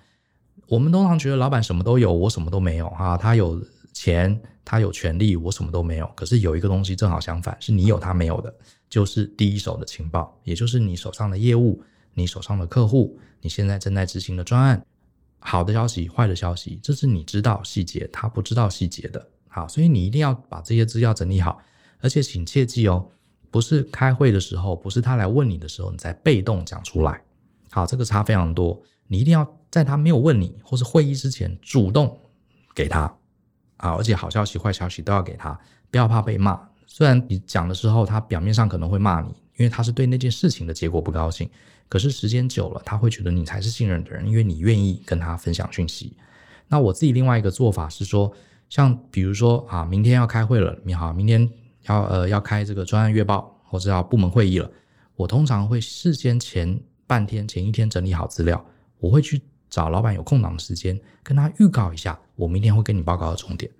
我们通常觉得老板什么都有，我什么都没有。哈，他有钱，他有权利，我什么都没有。可是有一个东西正好相反，是你有他没有的，就是第一手的情报，也就是你手上的业务，你手上的客户，你现在正在执行的专案。好的消息，坏的消息，这是你知道细节，他不知道细节的。好，所以你一定要把这些资料整理好。而且请切记哦，不是开会的时候，不是他来问你的时候，你再被动讲出来。好，这个差非常多。你一定要在他没有问你或是会议之前主动给他啊，而且好消息、坏消息都要给他，不要怕被骂。虽然你讲的时候，他表面上可能会骂你，因为他是对那件事情的结果不高兴。可是时间久了，他会觉得你才是信任的人，因为你愿意跟他分享讯息。那我自己另外一个做法是说，像比如说啊，明天要开会了，你好，明天。要呃要开这个专案月报或者要部门会议了，我通常会事先前半天前一天整理好资料，我会去找老板有空档的时间跟他预告一下，我明天会跟你报告的重点。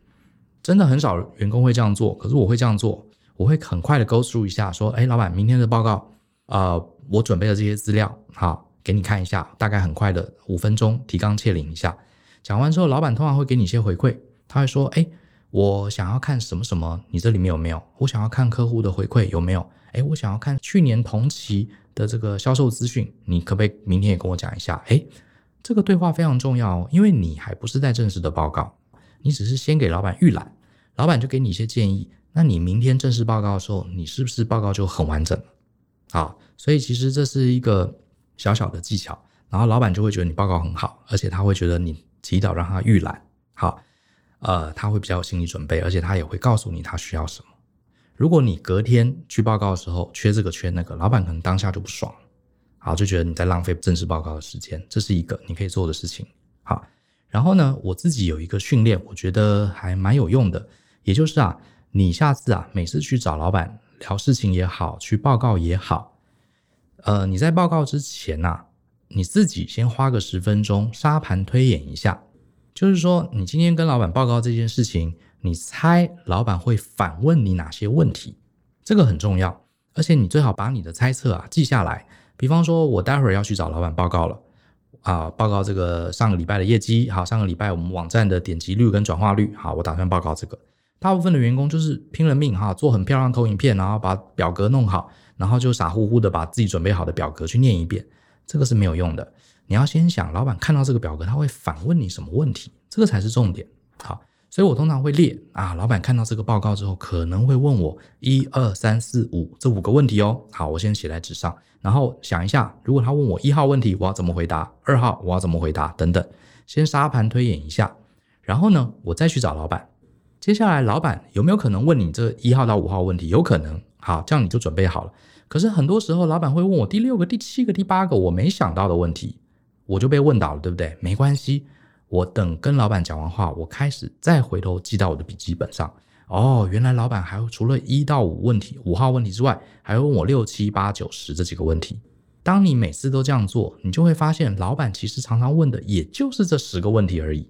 真的很少员工会这样做，可是我会这样做，我会很快的 go through 一下，说，哎，老板明天的报告，呃，我准备了这些资料，好，给你看一下，大概很快的五分钟提纲挈领一下。讲完之后，老板通常会给你一些回馈，他会说，哎。我想要看什么什么，你这里面有没有？我想要看客户的回馈有没有？诶，我想要看去年同期的这个销售资讯，你可不可以明天也跟我讲一下？诶，这个对话非常重要哦，因为你还不是在正式的报告，你只是先给老板预览，老板就给你一些建议。那你明天正式报告的时候，你是不是报告就很完整？好，所以其实这是一个小小的技巧，然后老板就会觉得你报告很好，而且他会觉得你提早让他预览，好，呃，他会比较有心理准备，而且他也会告诉你他需要什么。如果你隔天去报告的时候缺这个缺那个，老板可能当下就不爽，好，就觉得你在浪费正式报告的时间，这是一个你可以做的事情。好，然后呢，我自己有一个训练，我觉得还蛮有用的，也就是啊。你下次啊，每次去找老板聊事情也好，去报告也好，呃，你在报告之前呐、你自己先花个十分钟沙盘推演一下，就是说，你今天跟老板报告这件事情，你猜老板会反问你哪些问题？这个很重要，而且你最好把你的猜测啊记下来。比方说，我待会儿要去找老板报告了啊，报告这个上个礼拜的业绩，好，上个礼拜我们网站的点击率跟转化率，好，我打算报告这个。大部分的员工就是拼了命哈，做很漂亮投影片，然后把表格弄好，然后就傻乎乎的把自己准备好的表格去念一遍，这个是没有用的。你要先想，老板看到这个表格，他会反问你什么问题，这个才是重点。好，所以我通常会列啊，老板看到这个报告之后，可能会问我一二三四五这五个问题哦。好，我先写在纸上，然后想一下，如果他问我一号问题，我要怎么回答？二号我要怎么回答？等等，先沙盘推演一下，然后呢，我再去找老板。接下来，老板有没有可能问你这一号到五号问题？有可能，好，这样你就准备好了。可是很多时候，老板会问我第六个、第七个、第八个我没想到的问题，我就被问倒了，对不对？没关系，我等跟老板讲完话，我开始再回头记到我的笔记本上。哦，原来老板还除了一到五问题、五号问题之外，还会问我六七八九十这几个问题。当你每次都这样做，你就会发现，老板其实常常问的也就是这十个问题而已。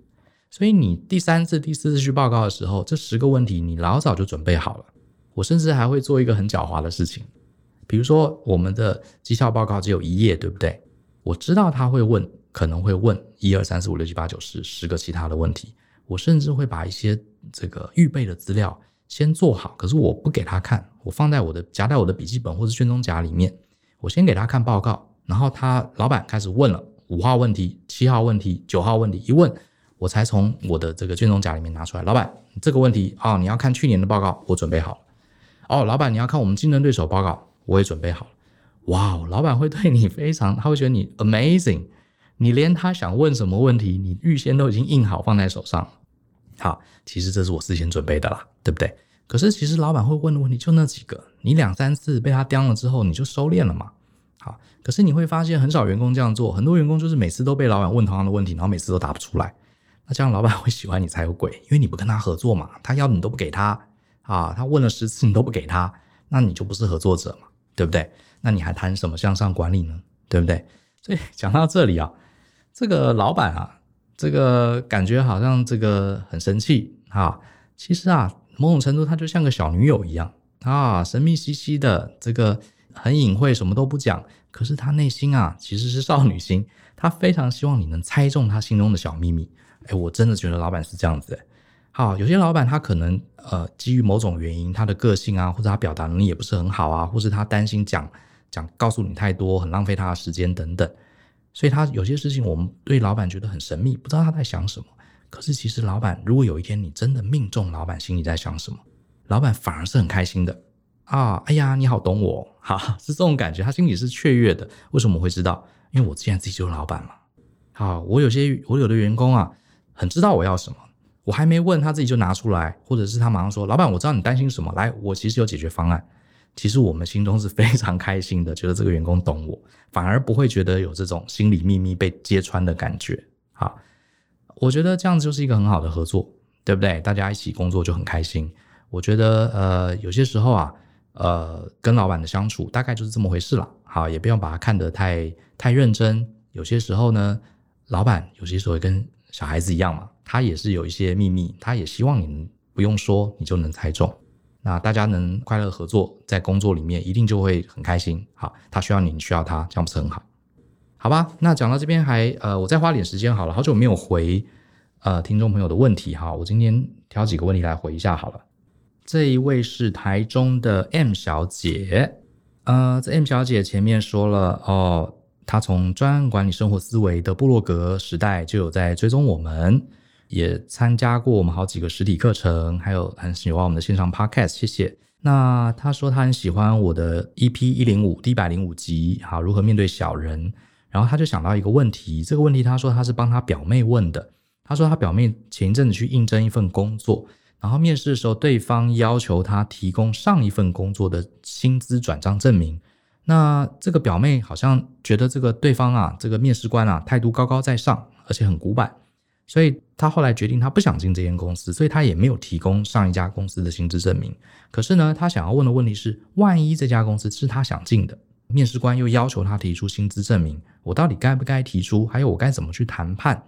所以你第三次、第四次去报告的时候，这十个问题你老早就准备好了。我甚至还会做一个很狡猾的事情，比如说我们的绩效报告只有一页，对不对？我知道他会问，可能会问一二三四五六七八九十十个其他的问题。我甚至会把一些这个预备的资料先做好，可是我不给他看，我放在我的夹在我的笔记本或是卷宗夹里面。我先给他看报告，然后他老板开始问了五号问题、七号问题、九号问题，一问。我才从我的这个卷宗夹里面拿出来。老板，这个问题哦，你要看去年的报告，我准备好了。哦，老板，你要看我们竞争对手报告，我也准备好了。哇哦，老板会对你非常，他会觉得你 amazing。你连他想问什么问题，你预先都已经印好放在手上。好，其实这是我事先准备的啦，对不对？可是其实老板会问的问题就那几个，你两三次被他刁了之后，你就收敛了嘛。好，可是你会发现很少员工这样做，很多员工就是每次都被老板问同样的问题，然后每次都答不出来。那这样老板会喜欢你才有鬼，因为你不跟他合作嘛，他要你都不给他啊，他问了十次你都不给他，那你就不是合作者嘛，对不对？那你还谈什么向上管理呢？对不对？所以讲到这里啊，这个老板啊，这个感觉好像这个很生气啊，其实啊，某种程度他就像个小女友一样啊，神秘兮兮的，这个很隐晦，什么都不讲，可是他内心啊其实是少女心，他非常希望你能猜中他心中的小秘密。哎，我真的觉得老板是这样子哎。好，有些老板他可能呃基于某种原因，他的个性啊，或者他表达能力也不是很好啊，或是他担心讲讲告诉你太多，很浪费他的时间等等，所以他有些事情我们对老板觉得很神秘，不知道他在想什么。可是其实老板，如果有一天你真的命中老板心里在想什么，老板反而是很开心的啊！哎呀，你好懂我，哈，是这种感觉，他心里是雀跃的。为什么我会知道？因为我既然自己就是老板嘛。好，我有些我有的员工啊。很知道我要什么，我还没问他自己就拿出来，或者是他马上说：“老板，我知道你担心什么，来，我其实有解决方案。”其实我们心中是非常开心的，觉得这个员工懂我，反而不会觉得有这种心理秘密被揭穿的感觉。好，我觉得这样子就是一个很好的合作，对不对？大家一起工作就很开心。我觉得呃，有些时候啊，呃，跟老板的相处大概就是这么回事了。好，也不用把它看得太太认真。有些时候呢，老板有些时候跟小孩子一样嘛，他也是有一些秘密，他也希望你不用说，你就能猜中。那大家能快乐合作，在工作里面一定就会很开心。好，他需要你，你需要他，这样不是很好？好吧，那讲到这边还呃，我再花点时间好了，好久没有回呃听众朋友的问题哈，我今天挑几个问题来回一下好了。这一位是台中的 M 小姐，呃，在 M 小姐前面说了哦，她从专案管理生活思维的部落格时代就有在追踪我们，也参加过我们好几个实体课程，还有很喜欢我们的线上 Podcast，谢谢。那他说他很喜欢我的 EP 一零五第一百零五集，好，如何面对小人？然后他就想到一个问题，这个问题他说他是帮他表妹问的。他说他表妹前一阵子去应征一份工作。然后面试的时候，对方要求他提供上一份工作的薪资转账证明。那这个表妹好像觉得这个对方啊，这个面试官啊，态度高高在上，而且很古板，所以他后来决定他不想进这间公司，所以他也没有提供上一家公司的薪资证明。可是呢，他想要问的问题是：万一这家公司是他想进的，面试官又要求他提出薪资证明，我到底该不该提出？还有我该怎么去谈判，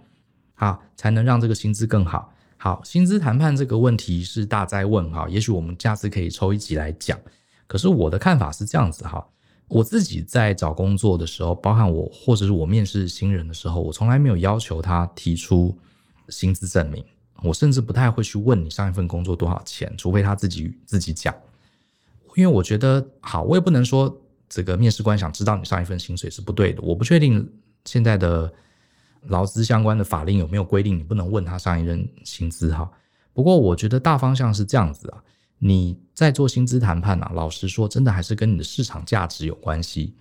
好才能让这个薪资更好？好，薪资谈判这个问题是大哉问哈，也许我们下次可以抽一集来讲。可是我的看法是这样子哈，我自己在找工作的时候，包含我或者是我面试新人的时候，我从来没有要求他提出薪资证明，我甚至不太会去问你上一份工作多少钱，除非他自己自己讲。因为我觉得好，我也不能说这个面试官想知道你上一份薪水是不对的，我不确定现在的。劳资相关的法令有没有规定你不能问他上一任薪资哈？不过我觉得大方向是这样子啊，你在做薪资谈判啊，老实说，真的还是跟你的市场价值有关系。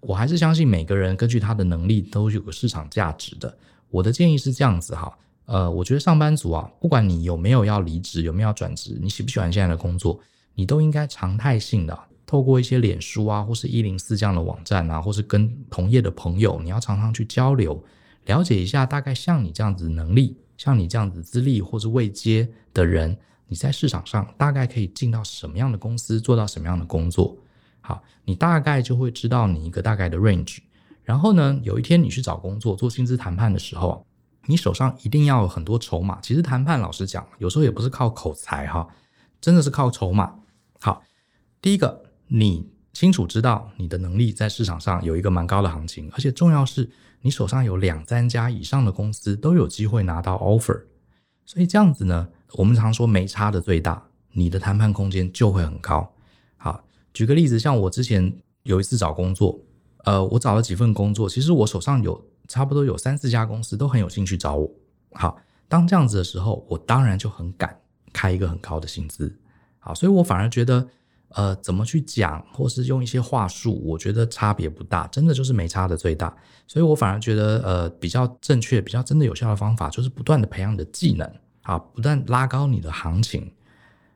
我还是相信每个人根据他的能力都有个市场价值的。我的建议是这样子哈，呃，我觉得上班族啊，不管你有没有要离职，有没有要转职，你喜不喜欢现在的工作，你都应该常态性的透过一些脸书啊，或是一零四这样的网站啊，或是跟同业的朋友，你要常常去交流。了解一下，大概像你这样子能力，像你这样子资历或是未接的人，你在市场上大概可以进到什么样的公司，做到什么样的工作？好，你大概就会知道你一个大概的 range。然后呢，有一天你去找工作做薪资谈判的时候，你手上一定要有很多筹码。其实谈判老实讲，有时候也不是靠口才哈，真的是靠筹码。好，第一个，你清楚知道你的能力在市场上有一个蛮高的行情，而且重要是。你手上有两三家以上的公司都有机会拿到 offer，所以这样子呢，我们常说没差的最大，你的谈判空间就会很高。好，举个例子，像我之前有一次找工作，呃，我找了几份工作，其实我手上有差不多有三四家公司都很有兴趣找我。好，当这样子的时候，我当然就很敢开一个很高的薪资。好，所以我反而觉得。呃，怎么去讲，或是用一些话术，我觉得差别不大，真的就是没差的最大。所以我反而觉得，呃，比较正确、比较真的有效的方法，就是不断的培养你的技能，啊，不断拉高你的行情。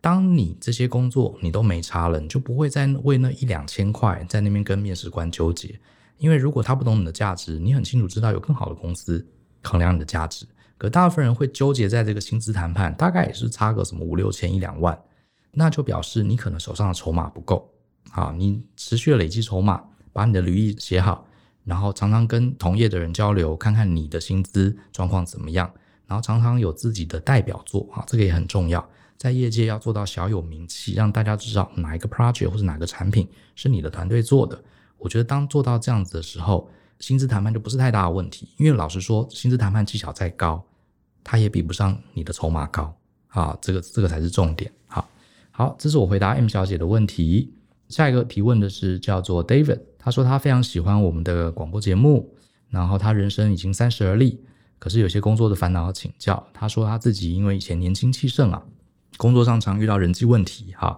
当你这些工作你都没差了，你就不会再为那一两千块在那边跟面试官纠结。因为如果他不懂你的价值，你很清楚知道有更好的公司衡量你的价值。可大部分人会纠结在这个薪资谈判，大概也是差个什么五六千、一两万。那就表示你可能手上的筹码不够，啊，你持续的累积筹码，把你的履历写好，然后常常跟同业的人交流，看看你的薪资状况怎么样，然后常常有自己的代表作，啊，这个也很重要，在业界要做到小有名气，让大家知道哪一个 project 或者哪个产品是你的团队做的。我觉得当做到这样子的时候，薪资谈判就不是太大的问题，因为老实说，薪资谈判技巧再高，它也比不上你的筹码高，啊，这个这个才是重点，好。好，这是我回答 M 小姐的问题。下一个提问的是叫做 David，他说他非常喜欢我们的广播节目，然后他人生已经三十而立，可是有些工作的烦恼要请教。他说他自己因为以前年轻气盛啊，工作上常遇到人际问题，哈，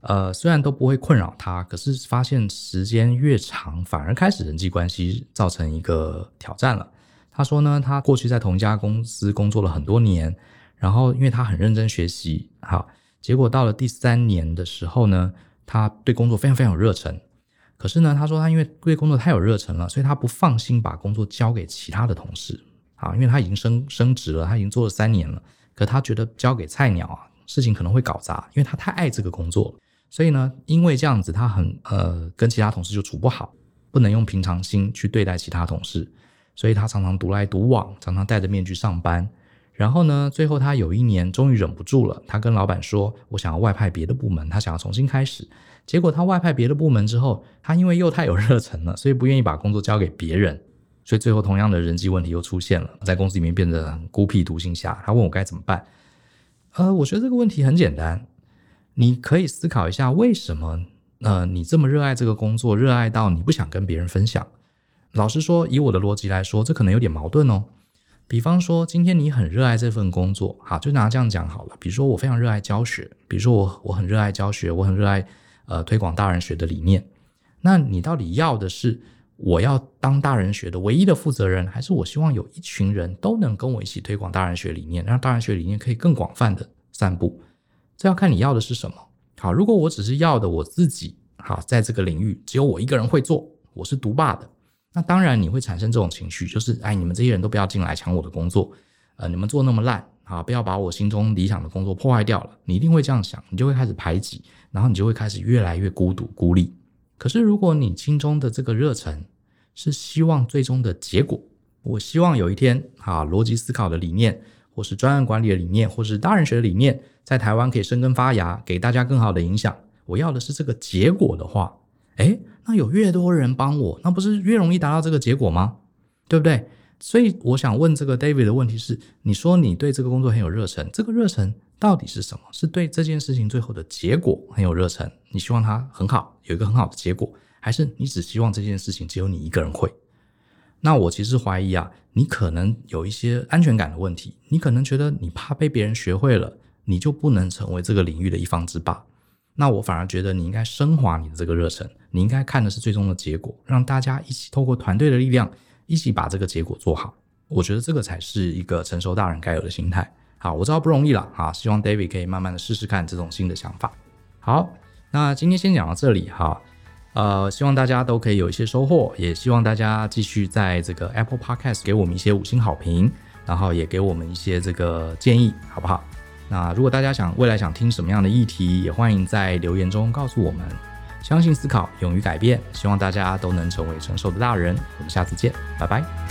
呃，虽然都不会困扰他，可是发现时间越长，反而开始人际关系造成一个挑战了。他说呢，他过去在同一家公司工作了很多年，然后因为他很认真学习，哈。结果到了第三年的时候呢，他对工作非常非常有热忱。可是呢，他说他因为对工作太有热忱了，所以他不放心把工作交给其他的同事啊，因为他已经升升职了，他已经做了三年了。可他觉得交给菜鸟啊，事情可能会搞砸，因为他太爱这个工作了。所以呢，因为这样子，他很呃跟其他同事就处不好，不能用平常心去对待其他同事，所以他常常独来独往，常常戴着面具上班。然后呢，最后他有一年终于忍不住了，他跟老板说：“我想要外派别的部门，他想要重新开始。”结果他外派别的部门之后，他因为又太有热忱了，所以不愿意把工作交给别人，所以最后同样的人际问题又出现了，在公司里面变得很孤僻独行侠。他问我该怎么办？呃，我觉得这个问题很简单，你可以思考一下，为什么呃，你这么热爱这个工作，热爱到你不想跟别人分享。老实说，以我的逻辑来说，这可能有点矛盾哦。比方说，今天你很热爱这份工作，好，就拿这样讲好了。比如说，我非常热爱教学，比如说我我很热爱教学，我很热爱呃推广大人学的理念。那你到底要的是我要当大人学的唯一的负责人，还是我希望有一群人都能跟我一起推广大人学理念，让大人学理念可以更广泛的散布？这要看你要的是什么。好，如果我只是要的我自己，好，在这个领域只有我一个人会做，我是独霸的。那当然你会产生这种情绪，就是哎，你们这些人都不要进来抢我的工作，呃，你们做那么烂，啊，不要把我心中理想的工作破坏掉了。你一定会这样想，你就会开始排挤，然后你就会开始越来越孤独孤立。可是如果你心中的这个热忱是希望最终的结果，我希望有一天，啊，逻辑思考的理念，或是专案管理的理念，或是大人学的理念，在台湾可以生根发芽，给大家更好的影响。我要的是这个结果的话，诶。那有越多人帮我，那不是越容易达到这个结果吗？对不对？所以我想问这个 David 的问题是：你说你对这个工作很有热忱，这个热忱到底是什么？是对这件事情最后的结果很有热忱，你希望它很好，有一个很好的结果，还是你只希望这件事情只有你一个人会？那我其实怀疑啊，你可能有一些安全感的问题，你可能觉得你怕被别人学会了，你就不能成为这个领域的一方之霸。那我反而觉得你应该升华你的这个热忱，你应该看的是最终的结果，让大家一起透过团队的力量，一起把这个结果做好。我觉得这个才是一个成熟大人该有的心态。好，我知道不容易了，啊，希望 David 可以慢慢的试试看这种新的想法。好，那今天先讲到这里哈，呃，希望大家都可以有一些收获，也希望大家继续在这个 Apple Podcast 给我们一些五星好评，然后也给我们一些这个建议，好不好？那如果大家想未来想听什么样的议题，也欢迎在留言中告诉我们。相信思考，勇于改变，希望大家都能成为成熟的大人。我们下次见，拜拜。